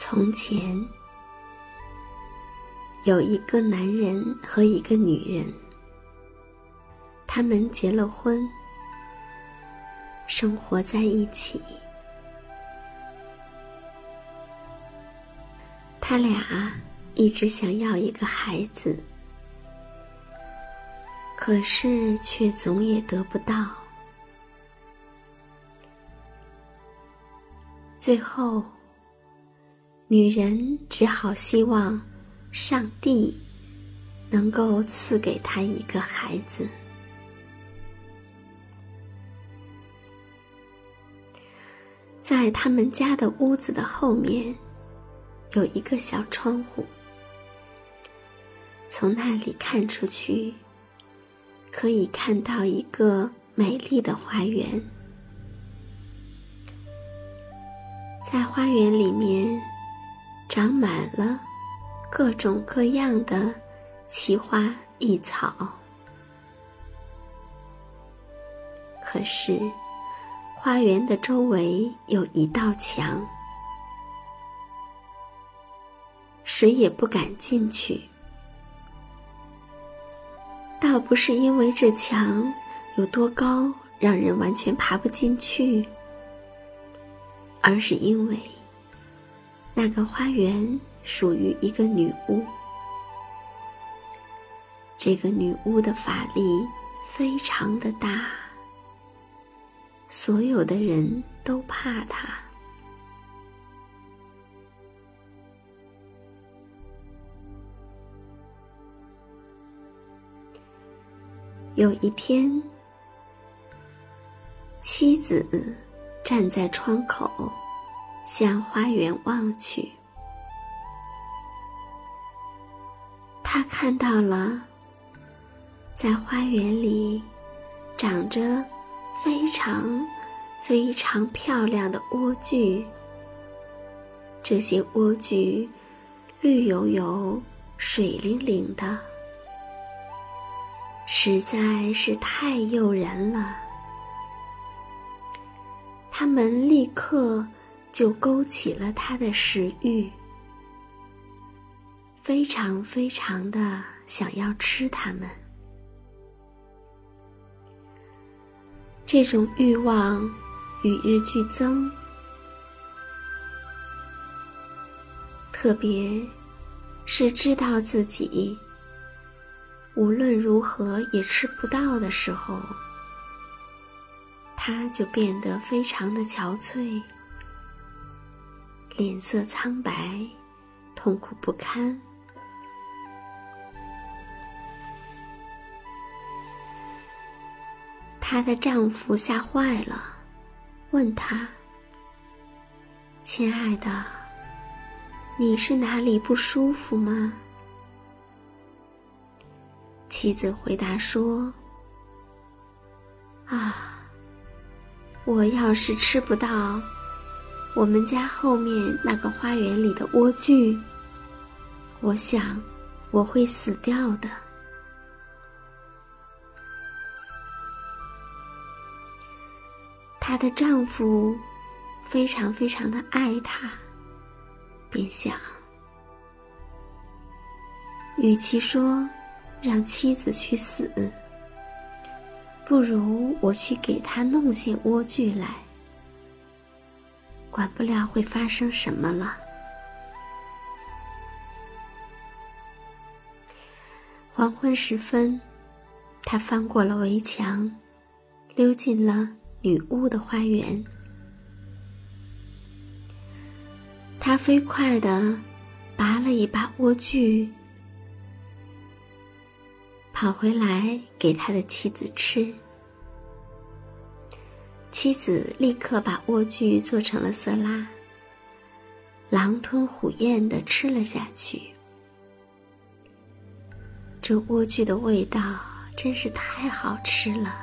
从前，有一个男人和一个女人，他们结了婚，生活在一起。他俩一直想要一个孩子，可是却总也得不到。最后。女人只好希望上帝能够赐给她一个孩子。在他们家的屋子的后面有一个小窗户，从那里看出去，可以看到一个美丽的花园。在花园里面。长满了各种各样的奇花异草，可是花园的周围有一道墙，谁也不敢进去。倒不是因为这墙有多高，让人完全爬不进去，而是因为。那个花园属于一个女巫，这个女巫的法力非常的大，所有的人都怕她。有一天，妻子站在窗口。向花园望去，他看到了，在花园里长着非常非常漂亮的莴苣。这些莴苣绿油油、水灵灵的，实在是太诱人了。它们立刻就勾起了他的食欲，非常非常的想要吃它们。这种欲望与日俱增，特别是知道自己无论如何也吃不到的时候，他就变得非常的憔悴，脸色苍白，痛苦不堪。她的丈夫吓坏了，问她：“亲爱的，你是哪里不舒服吗？”妻子回答说：“啊，我要是吃不到我们家后面那个花园里的莴苣，我想我会死掉的。”她的丈夫非常非常的爱她，便想，与其说让妻子去死，不如我去给她弄些莴苣来，管不了会发生什么了。黄昏时分，他翻过了围墙，溜进了。女巫的花园，他飞快地拔了一把莴苣，跑回来给他的妻子吃。妻子立刻把莴苣做成了色拉，狼吞虎咽的吃了下去。这莴苣的味道真是太好吃了。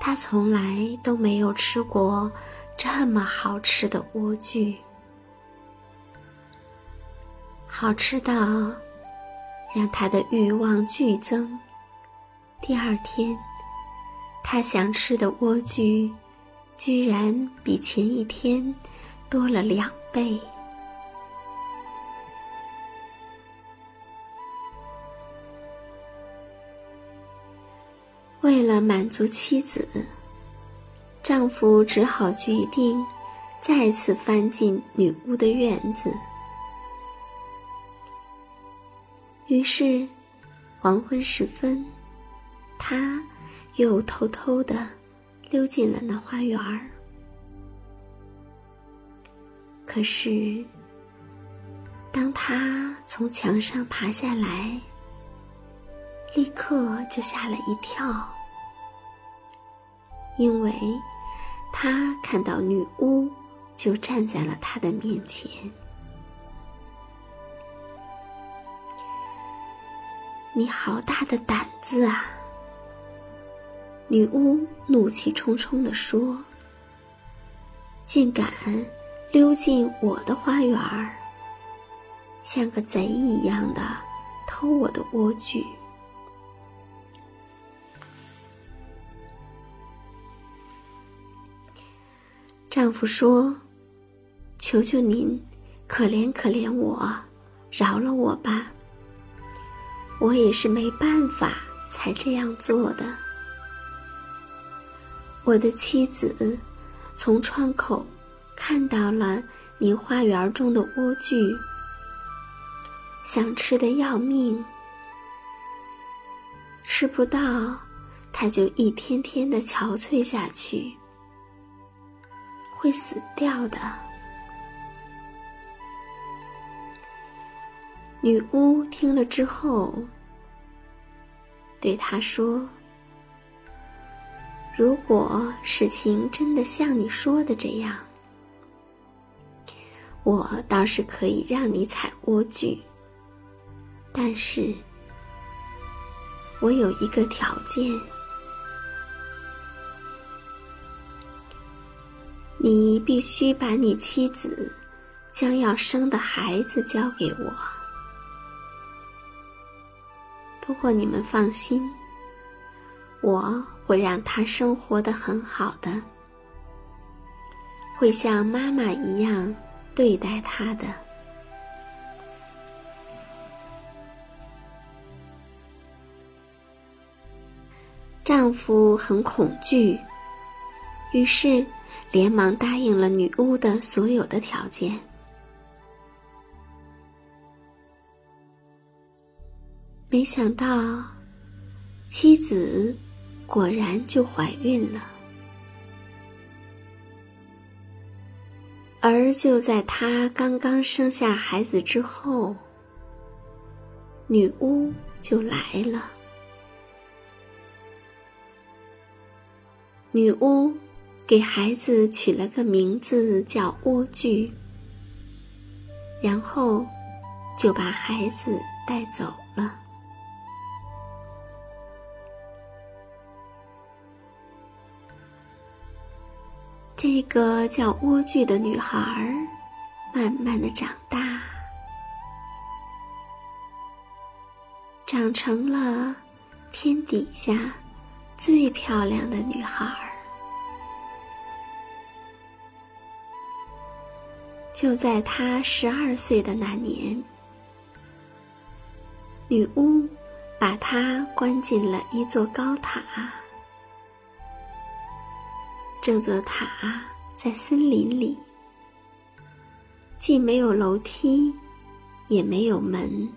他从来都没有吃过这么好吃的莴苣，好吃到让他的欲望剧增。第二天，他想吃的莴苣居然比前一天多了两倍。为了满足妻子，丈夫只好决定再次翻进女巫的院子。于是，黄昏时分，他又偷偷的溜进了那花园儿。可是，当他从墙上爬下来，立刻就吓了一跳。因为，他看到女巫就站在了他的面前。你好大的胆子啊！女巫怒气冲冲地说：“竟敢溜进我的花园儿，像个贼一样的偷我的莴苣！”丈夫说：“求求您，可怜可怜我，饶了我吧。我也是没办法才这样做的。我的妻子从窗口看到了你花园中的莴苣，想吃的要命，吃不到，她就一天天的憔悴下去。”会死掉的。女巫听了之后，对他说：“如果事情真的像你说的这样，我倒是可以让你采莴苣，但是我有一个条件。”你必须把你妻子将要生的孩子交给我。不过你们放心，我会让他生活的很好的，会像妈妈一样对待他的。丈夫很恐惧，于是连忙答应了女巫的所有的条件。没想到，妻子果然就怀孕了，而就在她刚刚生下孩子之后，女巫就来了。女巫给孩子取了个名字叫莴苣，然后就把孩子带走这个叫莴苣的女孩儿，慢慢的长大，长成了天底下。最漂亮的女孩儿，就在她十二岁的那年，女巫把她关进了一座高塔。这座塔在森林里，既没有楼梯，也没有门。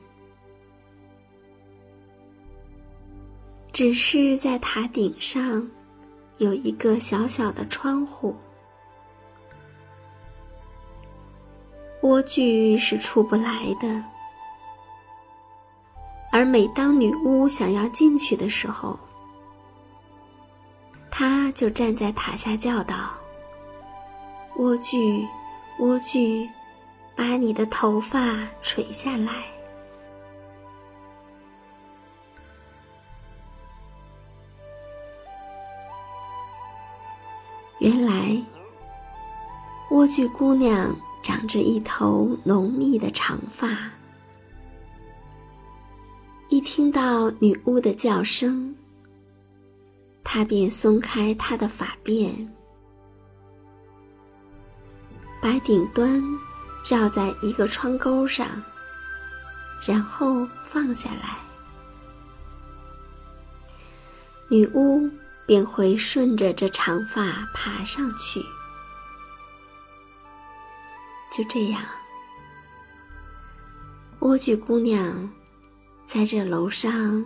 只是在塔顶上有一个小小的窗户，莴苣是出不来的。而每当女巫想要进去的时候，她就站在塔下叫道：“莴苣，莴苣，把你的头发垂下来。”原来，莴苣姑娘长着一头浓密的长发，一听到女巫的叫声，她便松开她的发辫，把顶端绕在一个窗钩上，然后放下来。女巫。便会顺着这长发爬上去。就这样，莴苣姑娘在这楼上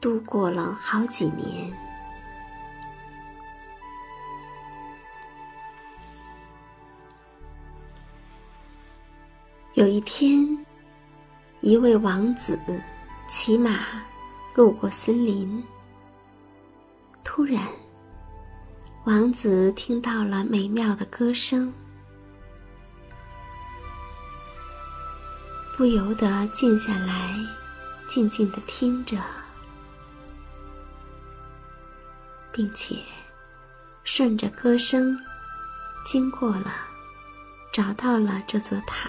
度过了好几年。有一天，一位王子骑马路过森林。突然，王子听到了美妙的歌声，不由得静下来，静静的听着，并且顺着歌声经过了，找到了这座塔。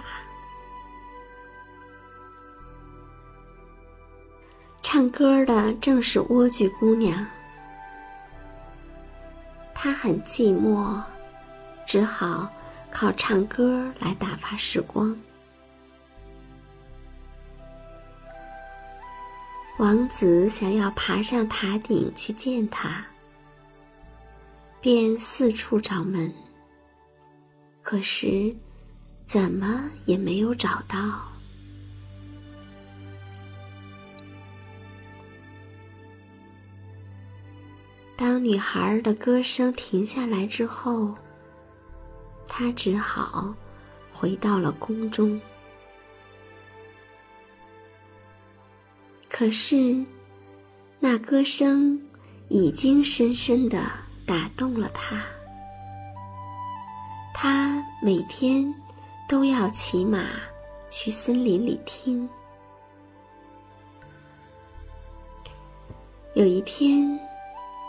唱歌的正是莴苣姑娘。他很寂寞，只好靠唱歌来打发时光。王子想要爬上塔顶去见他，便四处找门，可是怎么也没有找到。当女孩的歌声停下来之后，她只好回到了宫中。可是，那歌声已经深深的打动了她。她每天都要骑马去森林里听。有一天。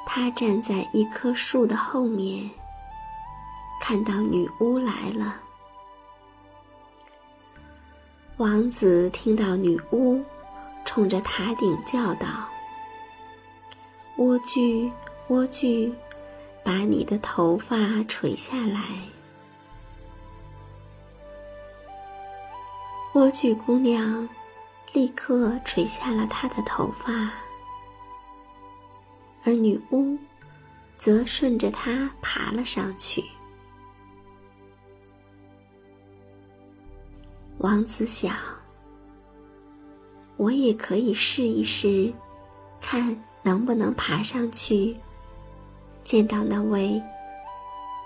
他站在一棵树的后面，看到女巫来了。王子听到女巫冲着塔顶叫道：“莴苣，莴苣，把你的头发垂下来。”莴苣姑娘立刻垂下了她的头发，而女巫则顺着它爬了上去。王子想，我也可以试一试，看能不能爬上去，见到那位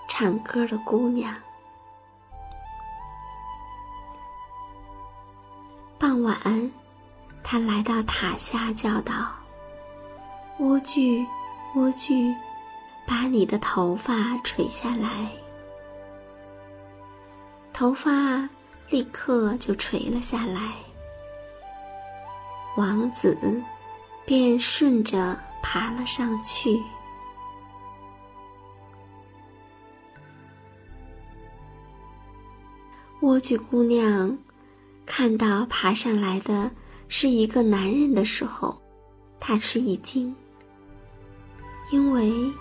唱歌的姑娘。傍晚，他来到塔下，叫道：“莴苣，莴苣，把你的头发垂下来。”头发立刻就垂了下来。王子便顺着爬了上去。莴苣姑娘。看到爬上来的是一个男人的时候，大吃一惊，因为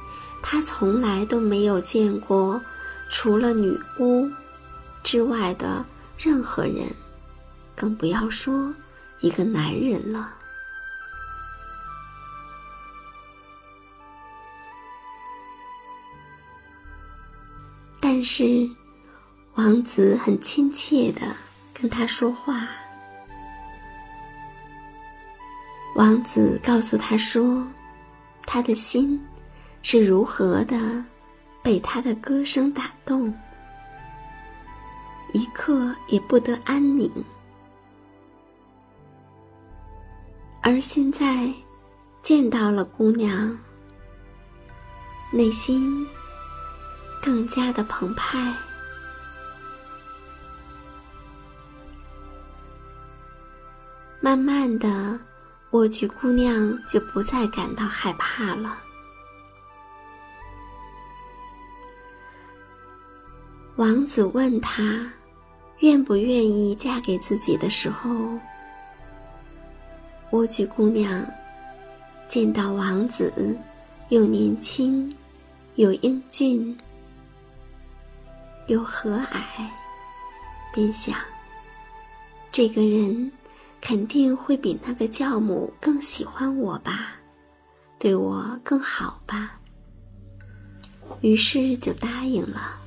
他从来都没有见过除了女巫之外的任何人，更不要说一个男人了。但是，王子很亲切的。跟他说话，王子告诉他说，他的心是如何的被他的歌声打动，一刻也不得安宁，而现在见到了姑娘，内心更加的澎湃。慢慢的，莴苣姑娘就不再感到害怕了。王子问她，愿不愿意嫁给自己的时候，莴苣姑娘见到王子又年轻，又英俊，又和蔼，便想，这个人。肯定会比那个教母更喜欢我吧，对我更好吧。于是就答应了，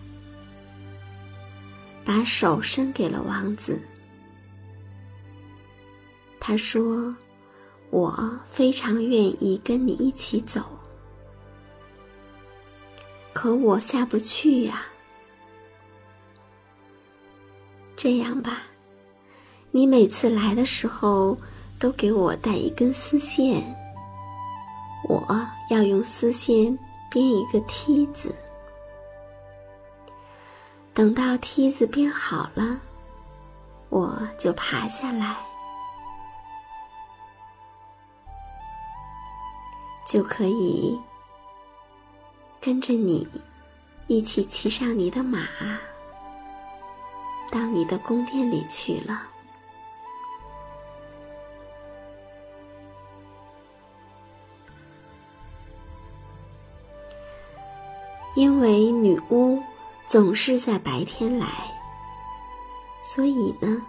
把手伸给了王子。他说：“我非常愿意跟你一起走，可我下不去呀。这样吧。”你每次来的时候，都给我带一根丝线。我要用丝线编一个梯子。等到梯子编好了，我就爬下来，就可以跟着你一起骑上你的马，到你的宫殿里去了。因为女巫总是在白天来，所以呢，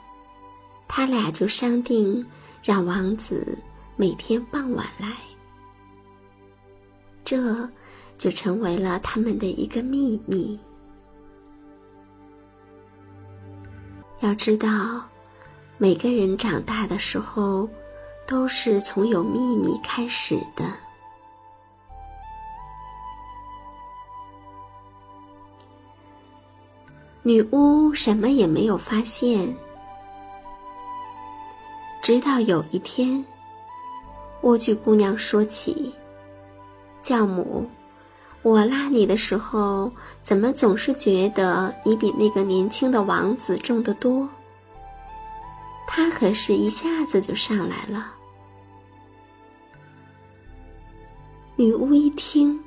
他俩就商定让王子每天傍晚来。这就成为了他们的一个秘密。要知道，每个人长大的时候，都是从有秘密开始的。女巫什么也没有发现，直到有一天，莴苣姑娘说起：“教母，我拉你的时候，怎么总是觉得你比那个年轻的王子重得多？他可是一下子就上来了。”女巫一听，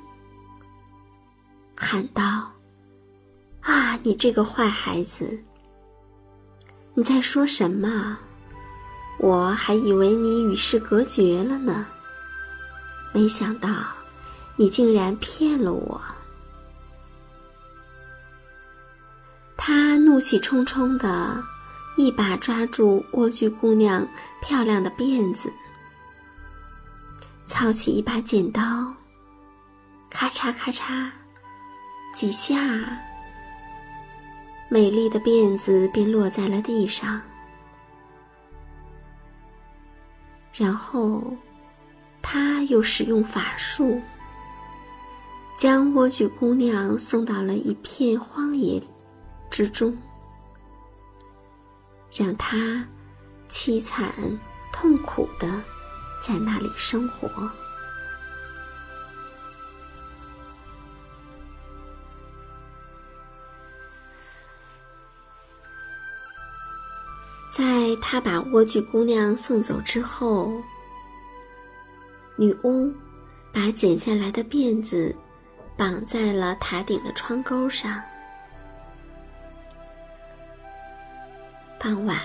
喊道。啊！你这个坏孩子！你在说什么？我还以为你与世隔绝了呢。没想到，你竟然骗了我！他怒气冲冲的，一把抓住莴苣姑娘漂亮的辫子，操起一把剪刀，咔嚓咔嚓几下。美丽的辫子便落在了地上，然后他又使用法术，将莴苣姑娘送到了一片荒野之中，让她凄惨痛苦的在那里生活。他把莴苣姑娘送走之后，女巫把剪下来的辫子绑在了塔顶的窗钩上。傍晚，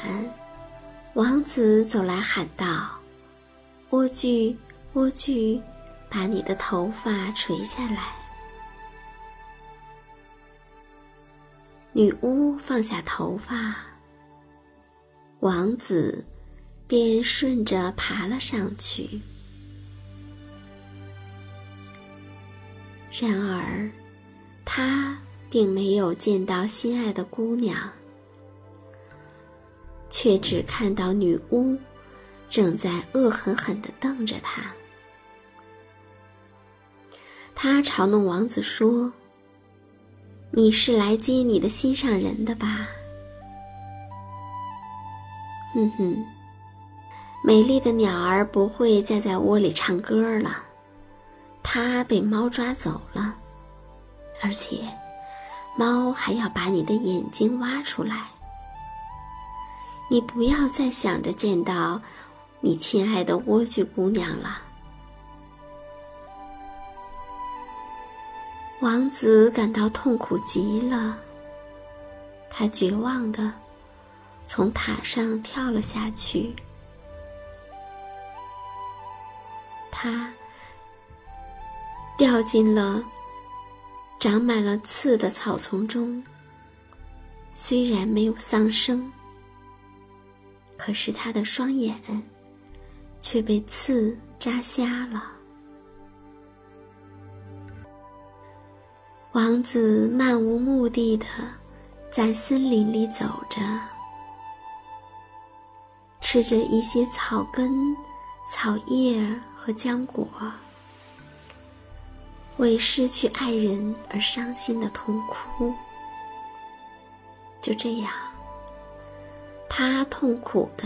王子走来喊道：“莴苣，莴苣，把你的头发垂下来。”女巫放下头发。王子便顺着爬了上去。然而，他并没有见到心爱的姑娘，却只看到女巫正在恶狠狠地瞪着他。他嘲弄王子说：“你是来接你的心上人的吧？”哼哼，美丽的鸟儿不会再在窝里唱歌了，它被猫抓走了，而且，猫还要把你的眼睛挖出来。你不要再想着见到你亲爱的莴苣姑娘了。王子感到痛苦极了，他绝望的。从塔上跳了下去，他掉进了长满了刺的草丛中。虽然没有丧生，可是他的双眼却被刺扎瞎了。王子漫无目的的在森林里走着。吃着一些草根、草叶和浆果，为失去爱人而伤心的痛哭。就这样，他痛苦的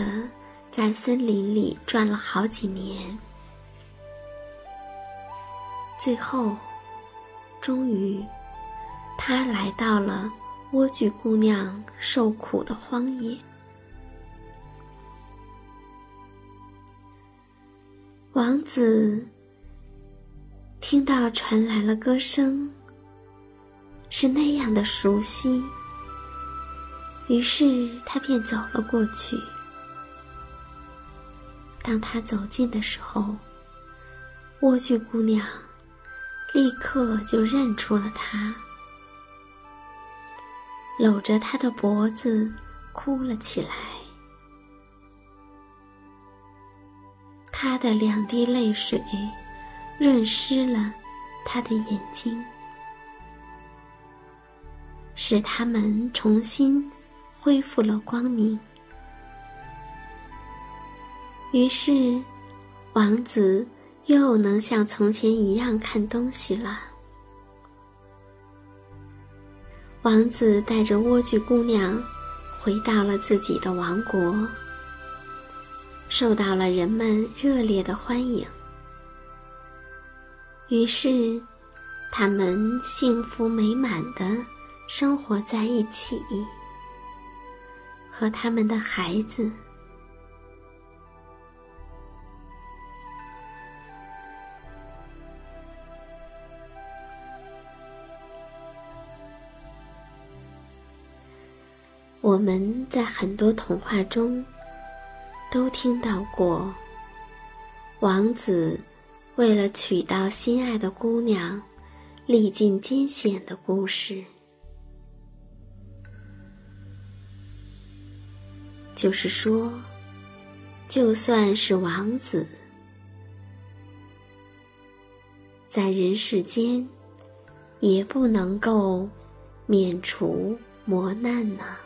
在森林里转了好几年，最后，终于，他来到了莴苣姑娘受苦的荒野。王子听到传来了歌声，是那样的熟悉。于是他便走了过去。当他走近的时候，莴苣姑娘立刻就认出了他，搂着他的脖子哭了起来。他的两滴泪水润湿了他的眼睛，使他们重新恢复了光明。于是，王子又能像从前一样看东西了。王子带着莴苣姑娘回到了自己的王国。受到了人们热烈的欢迎，于是他们幸福美满的生活在一起，和他们的孩子。我们在很多童话中都听到过，王子为了娶到心爱的姑娘，历尽艰险的故事。就是说，就算是王子，在人世间，也不能够免除磨难呢。